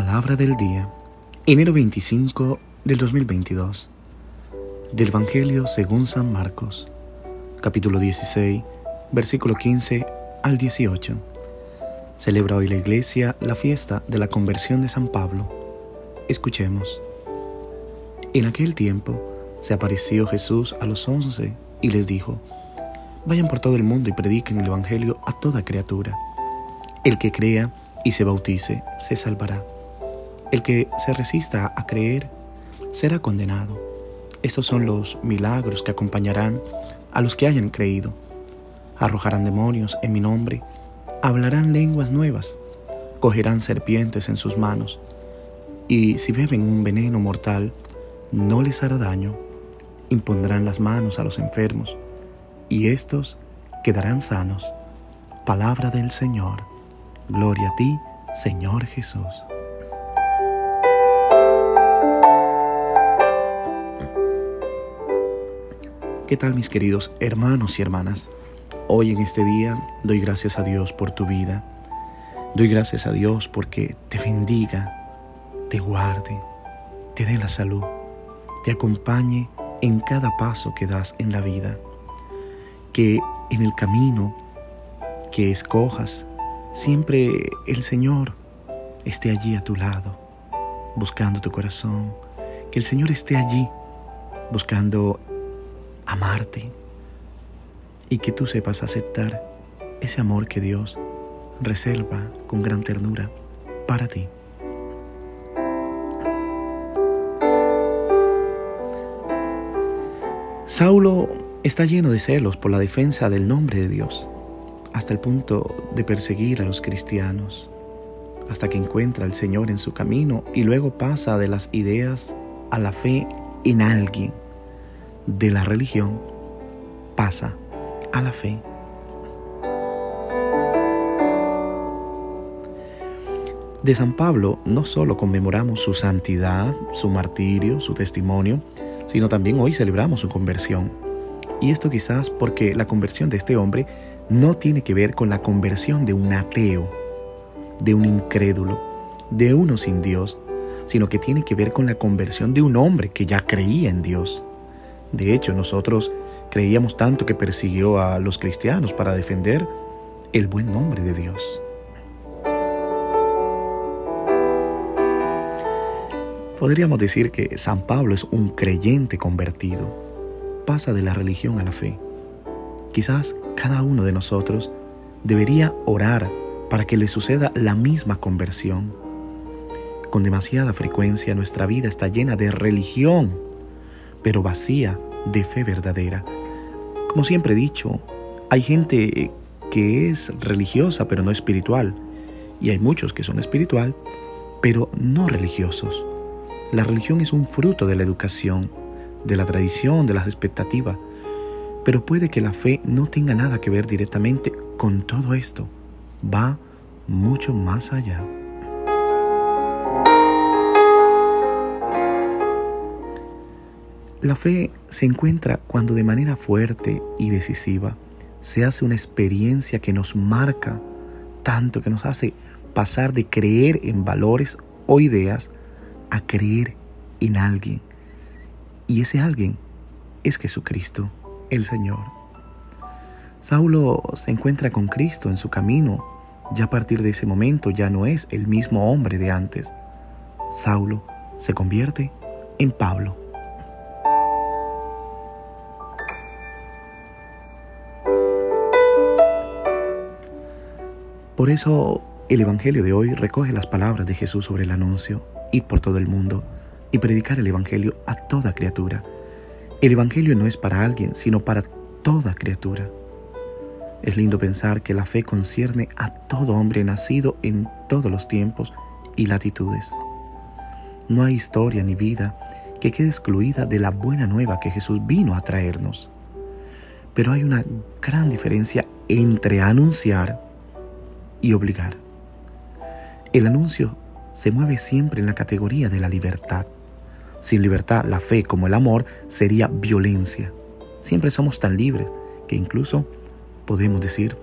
Palabra del día, enero 25 del 2022, del Evangelio según San Marcos, capítulo 16, versículo 15 al 18. Celebra hoy la iglesia la fiesta de la conversión de San Pablo. Escuchemos. En aquel tiempo se apareció Jesús a los once y les dijo, Vayan por todo el mundo y prediquen el Evangelio a toda criatura. El que crea y se bautice se salvará. El que se resista a creer será condenado. Estos son los milagros que acompañarán a los que hayan creído. Arrojarán demonios en mi nombre, hablarán lenguas nuevas, cogerán serpientes en sus manos, y si beben un veneno mortal, no les hará daño. Impondrán las manos a los enfermos, y éstos quedarán sanos. Palabra del Señor. Gloria a ti, Señor Jesús. ¿Qué tal mis queridos hermanos y hermanas? Hoy en este día doy gracias a Dios por tu vida. Doy gracias a Dios porque te bendiga, te guarde, te dé la salud, te acompañe en cada paso que das en la vida. Que en el camino que escojas, siempre el Señor esté allí a tu lado, buscando tu corazón. Que el Señor esté allí, buscando amarte y que tú sepas aceptar ese amor que Dios reserva con gran ternura para ti. Saulo está lleno de celos por la defensa del nombre de Dios, hasta el punto de perseguir a los cristianos, hasta que encuentra al Señor en su camino y luego pasa de las ideas a la fe en alguien de la religión pasa a la fe. De San Pablo no solo conmemoramos su santidad, su martirio, su testimonio, sino también hoy celebramos su conversión. Y esto quizás porque la conversión de este hombre no tiene que ver con la conversión de un ateo, de un incrédulo, de uno sin Dios, sino que tiene que ver con la conversión de un hombre que ya creía en Dios. De hecho, nosotros creíamos tanto que persiguió a los cristianos para defender el buen nombre de Dios. Podríamos decir que San Pablo es un creyente convertido. Pasa de la religión a la fe. Quizás cada uno de nosotros debería orar para que le suceda la misma conversión. Con demasiada frecuencia nuestra vida está llena de religión pero vacía de fe verdadera. Como siempre he dicho, hay gente que es religiosa pero no espiritual, y hay muchos que son espiritual pero no religiosos. La religión es un fruto de la educación, de la tradición, de las expectativas, pero puede que la fe no tenga nada que ver directamente con todo esto. Va mucho más allá. La fe se encuentra cuando de manera fuerte y decisiva se hace una experiencia que nos marca tanto, que nos hace pasar de creer en valores o ideas a creer en alguien. Y ese alguien es Jesucristo, el Señor. Saulo se encuentra con Cristo en su camino. Ya a partir de ese momento ya no es el mismo hombre de antes. Saulo se convierte en Pablo. Por eso el Evangelio de hoy recoge las palabras de Jesús sobre el anuncio, ir por todo el mundo y predicar el Evangelio a toda criatura. El Evangelio no es para alguien, sino para toda criatura. Es lindo pensar que la fe concierne a todo hombre nacido en todos los tiempos y latitudes. No hay historia ni vida que quede excluida de la buena nueva que Jesús vino a traernos. Pero hay una gran diferencia entre anunciar y obligar. El anuncio se mueve siempre en la categoría de la libertad. Sin libertad, la fe como el amor sería violencia. Siempre somos tan libres que incluso podemos decir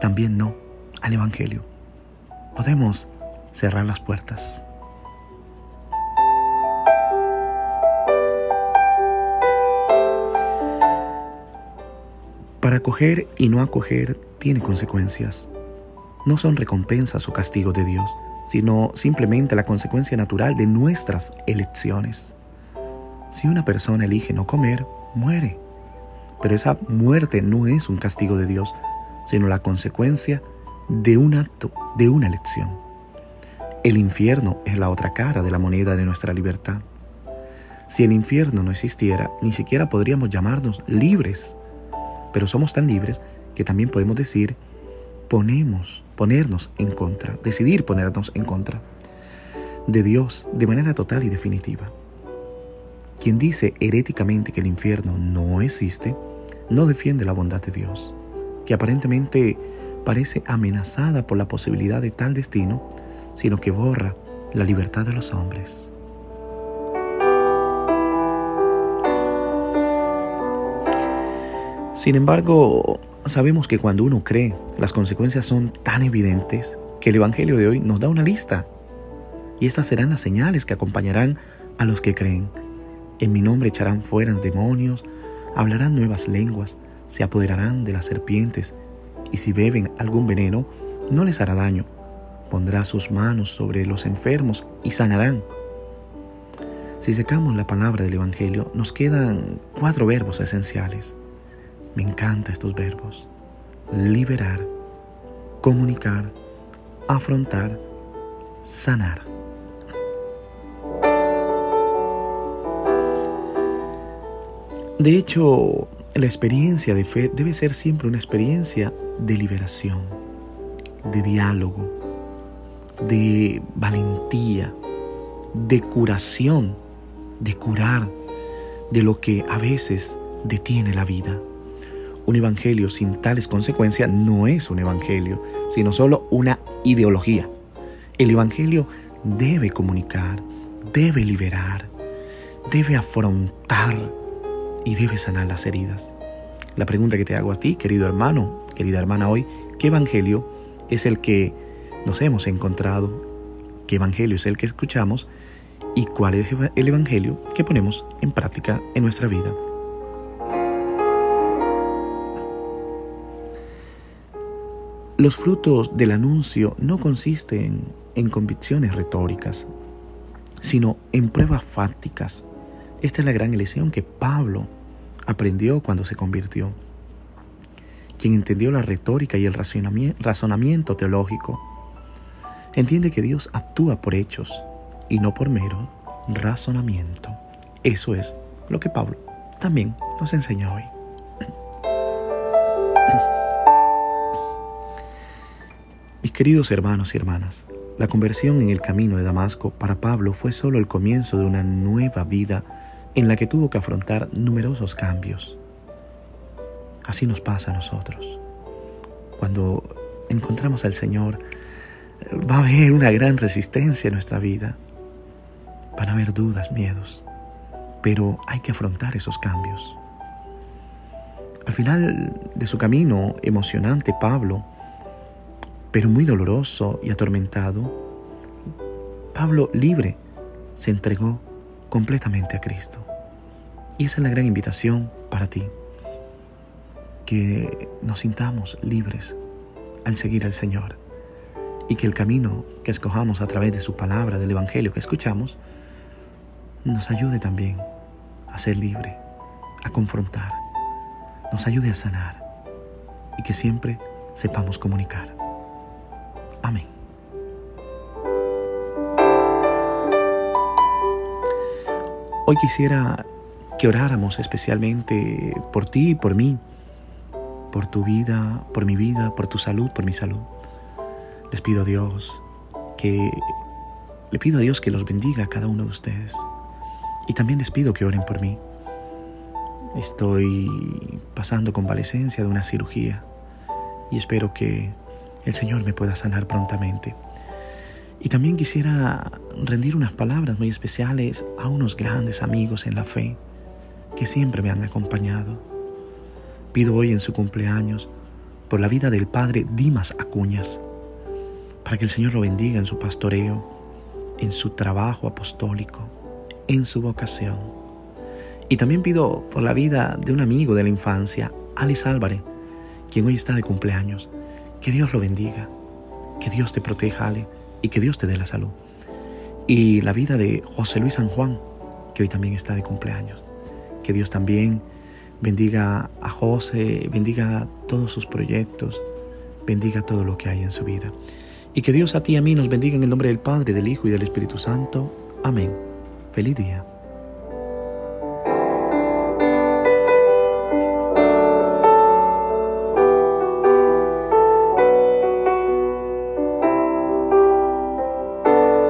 también no al Evangelio. Podemos cerrar las puertas. Para acoger y no acoger tiene consecuencias. No son recompensas o castigos de Dios, sino simplemente la consecuencia natural de nuestras elecciones. Si una persona elige no comer, muere. Pero esa muerte no es un castigo de Dios, sino la consecuencia de un acto, de una elección. El infierno es la otra cara de la moneda de nuestra libertad. Si el infierno no existiera, ni siquiera podríamos llamarnos libres pero somos tan libres que también podemos decir, ponemos, ponernos en contra, decidir ponernos en contra de Dios de manera total y definitiva. Quien dice heréticamente que el infierno no existe, no defiende la bondad de Dios, que aparentemente parece amenazada por la posibilidad de tal destino, sino que borra la libertad de los hombres. Sin embargo, sabemos que cuando uno cree, las consecuencias son tan evidentes que el Evangelio de hoy nos da una lista. Y estas serán las señales que acompañarán a los que creen. En mi nombre echarán fuera demonios, hablarán nuevas lenguas, se apoderarán de las serpientes, y si beben algún veneno, no les hará daño. Pondrá sus manos sobre los enfermos y sanarán. Si secamos la palabra del Evangelio, nos quedan cuatro verbos esenciales. Me encantan estos verbos. Liberar, comunicar, afrontar, sanar. De hecho, la experiencia de fe debe ser siempre una experiencia de liberación, de diálogo, de valentía, de curación, de curar de lo que a veces detiene la vida. Un evangelio sin tales consecuencias no es un evangelio, sino solo una ideología. El evangelio debe comunicar, debe liberar, debe afrontar y debe sanar las heridas. La pregunta que te hago a ti, querido hermano, querida hermana hoy, ¿qué evangelio es el que nos hemos encontrado? ¿Qué evangelio es el que escuchamos? ¿Y cuál es el evangelio que ponemos en práctica en nuestra vida? Los frutos del anuncio no consisten en convicciones retóricas, sino en pruebas fácticas. Esta es la gran lección que Pablo aprendió cuando se convirtió. Quien entendió la retórica y el razonamiento teológico, entiende que Dios actúa por hechos y no por mero razonamiento. Eso es lo que Pablo también nos enseña hoy. Mis queridos hermanos y hermanas, la conversión en el camino de Damasco para Pablo fue solo el comienzo de una nueva vida en la que tuvo que afrontar numerosos cambios. Así nos pasa a nosotros. Cuando encontramos al Señor, va a haber una gran resistencia en nuestra vida. Van a haber dudas, miedos, pero hay que afrontar esos cambios. Al final de su camino emocionante, Pablo pero muy doloroso y atormentado, Pablo libre se entregó completamente a Cristo. Y esa es la gran invitación para ti, que nos sintamos libres al seguir al Señor y que el camino que escojamos a través de su palabra, del Evangelio que escuchamos, nos ayude también a ser libre, a confrontar, nos ayude a sanar y que siempre sepamos comunicar. Amén. Hoy quisiera que oráramos especialmente por ti y por mí, por tu vida, por mi vida, por tu salud, por mi salud. Les pido a Dios que le pido a Dios que los bendiga a cada uno de ustedes. Y también les pido que oren por mí. Estoy pasando convalecencia de una cirugía y espero que el Señor me pueda sanar prontamente. Y también quisiera rendir unas palabras muy especiales a unos grandes amigos en la fe que siempre me han acompañado. Pido hoy en su cumpleaños por la vida del Padre Dimas Acuñas, para que el Señor lo bendiga en su pastoreo, en su trabajo apostólico, en su vocación. Y también pido por la vida de un amigo de la infancia, Alice Álvarez, quien hoy está de cumpleaños. Que Dios lo bendiga, que Dios te proteja, Ale, y que Dios te dé la salud. Y la vida de José Luis San Juan, que hoy también está de cumpleaños. Que Dios también bendiga a José, bendiga todos sus proyectos, bendiga todo lo que hay en su vida. Y que Dios a ti y a mí nos bendiga en el nombre del Padre, del Hijo y del Espíritu Santo. Amén. Feliz día.